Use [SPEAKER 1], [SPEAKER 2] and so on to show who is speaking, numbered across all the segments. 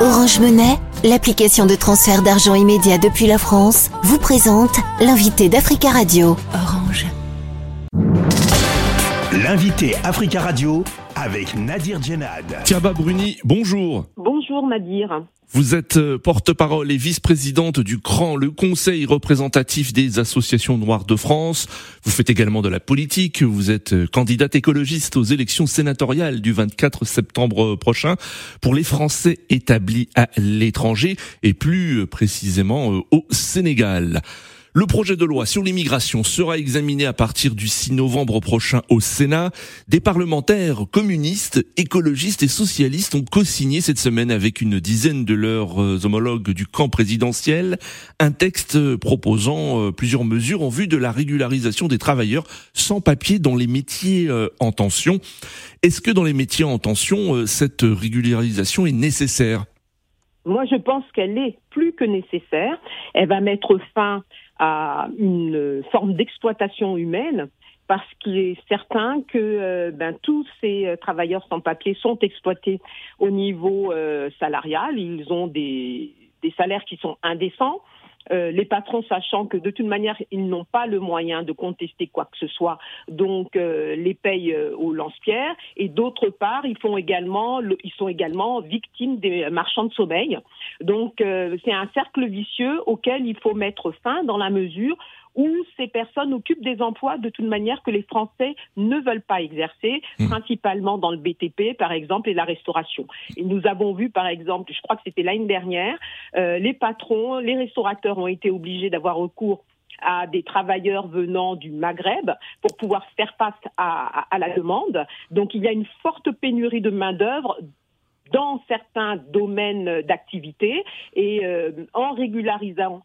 [SPEAKER 1] Orange Monnaie, l'application de transfert d'argent immédiat depuis la France, vous présente l'invité d'Africa Radio. Orange.
[SPEAKER 2] L'invité Africa Radio avec Nadir Djenad.
[SPEAKER 3] Tiaba Bruni, bonjour.
[SPEAKER 4] Bonjour
[SPEAKER 3] Vous êtes euh, porte-parole et vice-présidente du CRAN, le Conseil représentatif des associations noires de France. Vous faites également de la politique. Vous êtes euh, candidate écologiste aux élections sénatoriales du 24 septembre prochain pour les Français établis à l'étranger et plus précisément euh, au Sénégal. Le projet de loi sur l'immigration sera examiné à partir du 6 novembre prochain au Sénat. Des parlementaires communistes, écologistes et socialistes ont co-signé cette semaine avec une dizaine de leurs euh, homologues du camp présidentiel un texte proposant euh, plusieurs mesures en vue de la régularisation des travailleurs sans papier dans les métiers euh, en tension. Est-ce que dans les métiers en tension, cette régularisation est nécessaire?
[SPEAKER 4] Moi, je pense qu'elle est plus que nécessaire. Elle va mettre fin à une forme d'exploitation humaine parce qu'il est certain que euh, ben, tous ces euh, travailleurs sans papier sont exploités au niveau euh, salarial. Ils ont des, des salaires qui sont indécents. Euh, les patrons sachant que de toute manière ils n'ont pas le moyen de contester quoi que ce soit, donc euh, les payent euh, au lance-pierre. Et d'autre part, ils font également, ils sont également victimes des marchands de sommeil. Donc c'est un cercle vicieux auquel il faut mettre fin dans la mesure où ces personnes occupent des emplois de toute manière que les Français ne veulent pas exercer, hmm. principalement dans le BTP par exemple et la restauration. Et nous avons vu par exemple, je crois que c'était l'année dernière, euh, les patrons, les restaurateurs ont été obligés d'avoir recours à des travailleurs venant du Maghreb pour pouvoir faire face à, la demande. Donc il y a une forte pénurie de main-d'œuvre dans certains domaines d'activité et euh, en régularisant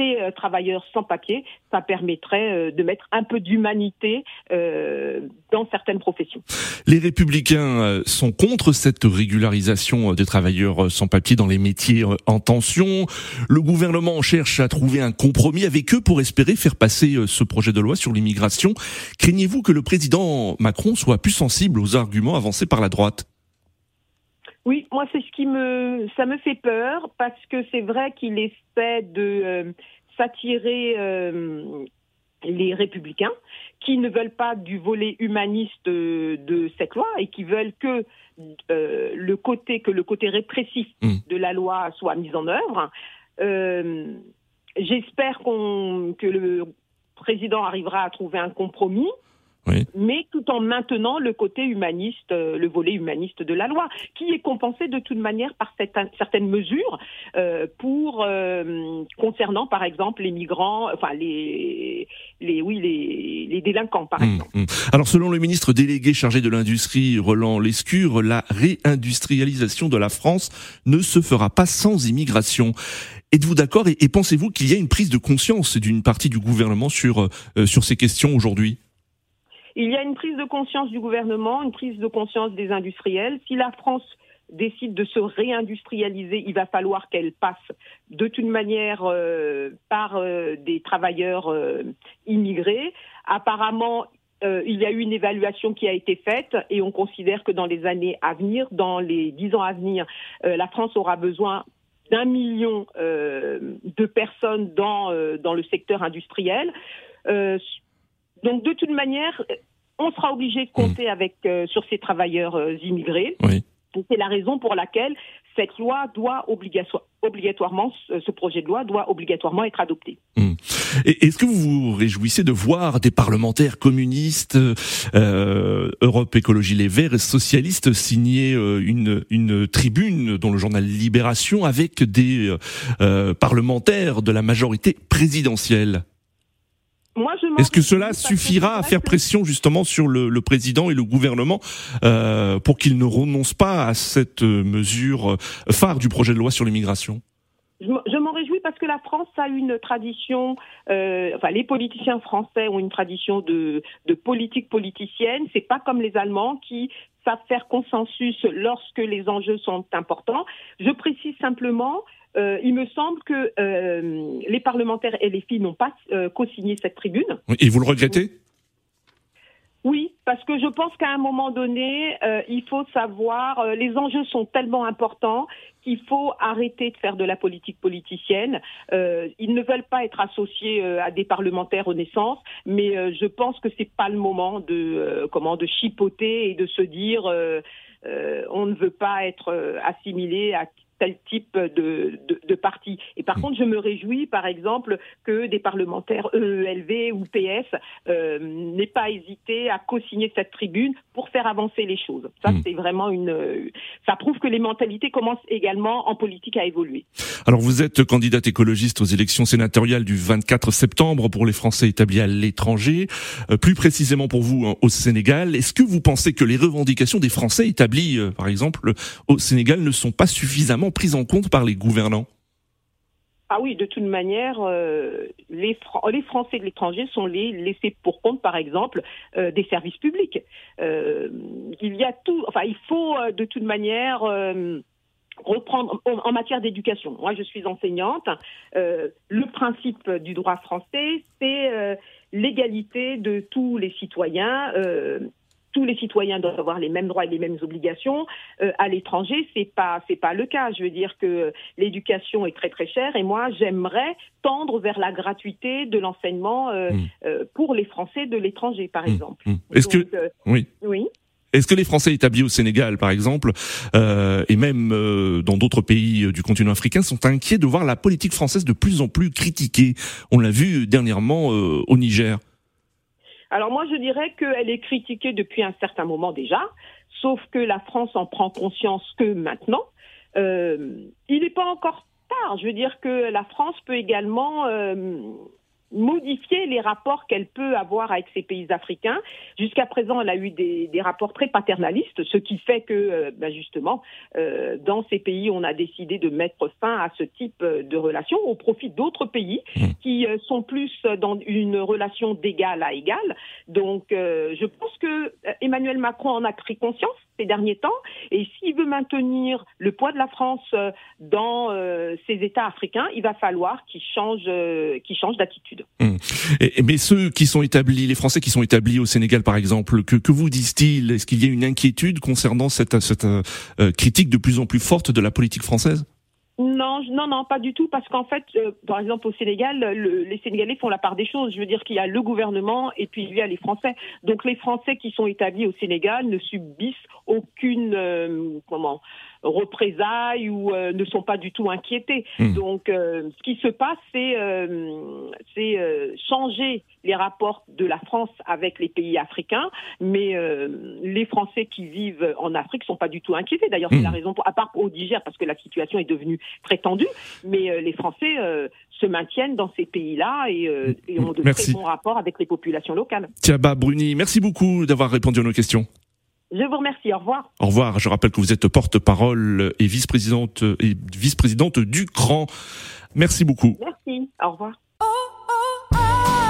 [SPEAKER 4] euh, travailleurs sans papier, ça permettrait euh, de mettre un peu d'humanité euh, dans certaines professions.
[SPEAKER 3] Les républicains sont contre cette régularisation des travailleurs sans papier dans les métiers en tension. Le gouvernement cherche à trouver un compromis avec eux pour espérer faire passer ce projet de loi sur l'immigration. Craignez-vous que le président Macron soit plus sensible aux arguments avancés par la droite?
[SPEAKER 4] Oui, moi c'est ce qui me ça me fait peur parce que c'est vrai qu'il essaie de euh, s'attirer euh, les républicains qui ne veulent pas du volet humaniste de, cette loi et qui veulent que euh, le côté que le côté répressif mmh. de la loi soit mis en œuvre. J'espère qu'on que le président arrivera à trouver un compromis mais tout en maintenant le côté humaniste, euh, le volet humaniste de la loi, qui est compensé de toute manière par certaines mesures euh, pour euh, concernant par exemple les migrants, enfin les, les oui les, les délinquants par hum, exemple.
[SPEAKER 3] Hum. Alors selon le ministre délégué chargé de l'industrie Roland Lescure, la réindustrialisation de la France ne se fera pas sans immigration. Êtes-vous d'accord et, pensez-vous qu'il y a une prise de conscience d'une partie du gouvernement sur sur ces questions aujourd'hui?
[SPEAKER 4] Il y a une prise de conscience du gouvernement, une prise de conscience des industriels. Si la France décide de se réindustrialiser, il va falloir qu'elle passe de toute manière euh, par euh, des travailleurs euh, immigrés. Apparemment, il y a eu une évaluation qui a été faite et on considère que dans les années à venir, dans les dix ans à venir, la France aura besoin d'un million de personnes dans, dans le secteur industriel. donc de toute manière, on sera obligé de compter hmm. avec euh, sur ces travailleurs euh, immigrés. C'est la raison pour laquelle cette loi doit obligatoirement, ce projet de loi doit obligatoirement être adopté.
[SPEAKER 3] Hmm. Est-ce que vous vous réjouissez de voir des parlementaires communistes, euh, Europe Écologie Les Verts et socialistes signer une, une tribune dans le journal Libération avec des parlementaires de la majorité présidentielle? Est-ce que cela suffira à faire pression justement sur le, président et le gouvernement euh, pour qu'ils ne renoncent pas à cette mesure phare du projet de loi sur l'immigration?
[SPEAKER 4] Je m'en réjouis parce que la France a une tradition, euh, enfin les politiciens français ont une tradition de, de politique politicienne. C'est pas comme les Allemands qui savent faire consensus lorsque les enjeux sont importants. Je précise simplement euh, il me semble que euh, les parlementaires et les filles n'ont pas euh, co-signé cette tribune.
[SPEAKER 3] Et vous le regrettez?
[SPEAKER 4] Oui, parce que je pense qu'à un moment donné, euh, il faut savoir, les enjeux sont tellement importants qu'il faut arrêter de faire de la politique politicienne. Ils ne veulent pas être associés à des parlementaires Renaissance, mais je pense que c'est pas le moment de comment de chipoter et de se dire on ne veut pas être assimilé à tel type de, de, parti. Et par hmm. contre, je me réjouis, par exemple, que des parlementaires EELV ou PS euh, n'aient pas hésité à co-signer cette tribune pour faire avancer les choses. Ça, hmm. c'est vraiment une. Ça prouve que les mentalités commencent également en politique à évoluer.
[SPEAKER 3] Alors, vous êtes candidate écologiste aux élections sénatoriales du 24 septembre pour les Français établis à l'étranger, euh, plus précisément pour vous hein, au Sénégal. Est-ce que vous pensez que les revendications des Français établis, euh, par exemple, au Sénégal, ne sont pas suffisamment prise en compte par les gouvernants
[SPEAKER 4] ah oui, de toute manière, euh, les, Français de l'étranger sont les laissés pour compte, par exemple, euh, des services publics. Euh, il y a tout, enfin, il faut de toute manière reprendre en, matière d'éducation. Moi, je suis enseignante. le principe du droit français, c'est l'égalité de tous les citoyens tous les citoyens doivent avoir les mêmes droits et les mêmes obligations. Euh, à l'étranger, c'est pas c'est pas le cas. Je veux dire que l'éducation est très très chère et moi j'aimerais tendre vers la gratuité de l'enseignement euh, hmm. euh, pour les Français de l'étranger, par hmm. exemple. Hmm.
[SPEAKER 3] Est-ce que oui oui est-ce que les Français établis au Sénégal, par exemple, et même dans d'autres pays du continent africain, sont inquiets de voir la politique française de plus en plus critiquée? On l'a vu dernièrement au Niger.
[SPEAKER 4] Alors moi, je dirais qu'elle est critiquée depuis un certain moment déjà, sauf que la France en prend conscience que maintenant. Euh, il n'est pas encore tard. Je veux dire que la France peut également euh, modifier les rapports qu'elle peut avoir avec ces pays africains. Jusqu'à présent, elle a eu des, des, rapports très paternalistes, ce qui fait que, euh, ben justement, euh, dans ces pays, on a décidé de mettre fin à ce type de relation au profit d'autres pays mmh. qui euh, sont plus dans une relation d'égal à égal. Donc, je pense que Emmanuel Macron en a pris conscience ces derniers temps, et s'il veut maintenir le poids de la France dans ces États africains, il va falloir qu'il change, qu'il change d'attitude.
[SPEAKER 3] Hum. mais ceux qui sont établis, les Français qui sont établis au Sénégal par exemple, que, que vous disent-ils? Est-ce qu'il y a une inquiétude concernant cette, cette euh, critique de plus en plus forte de la politique française?
[SPEAKER 4] Non, non, non, pas du tout, parce qu'en fait, euh, par exemple au Sénégal, les Sénégalais font la part des choses. Je veux dire qu'il y a le gouvernement et puis il y a les Français. Donc les Français qui sont établis au Sénégal ne subissent aucune euh, comment représailles ou euh, ne sont pas du tout inquiétés. Hmm. Donc, ce qui se passe, c'est c'est changer les rapports de la France avec les pays africains, mais les Français qui vivent en Afrique sont pas du tout inquiétés. D'ailleurs, c'est la hmm. raison, pour, à part au Niger, parce que la situation est devenue très tendue, mais les Français se maintiennent dans ces pays-là et, et ont de très bons rapports avec les populations locales.
[SPEAKER 3] Tiaba Bruni, merci beaucoup d'avoir répondu à nos questions.
[SPEAKER 4] Je vous remercie. Au revoir.
[SPEAKER 3] Au revoir. Je rappelle que vous êtes porte-parole et vice-présidente et vice-présidente du CRAN. Merci beaucoup.
[SPEAKER 4] Merci. Au revoir.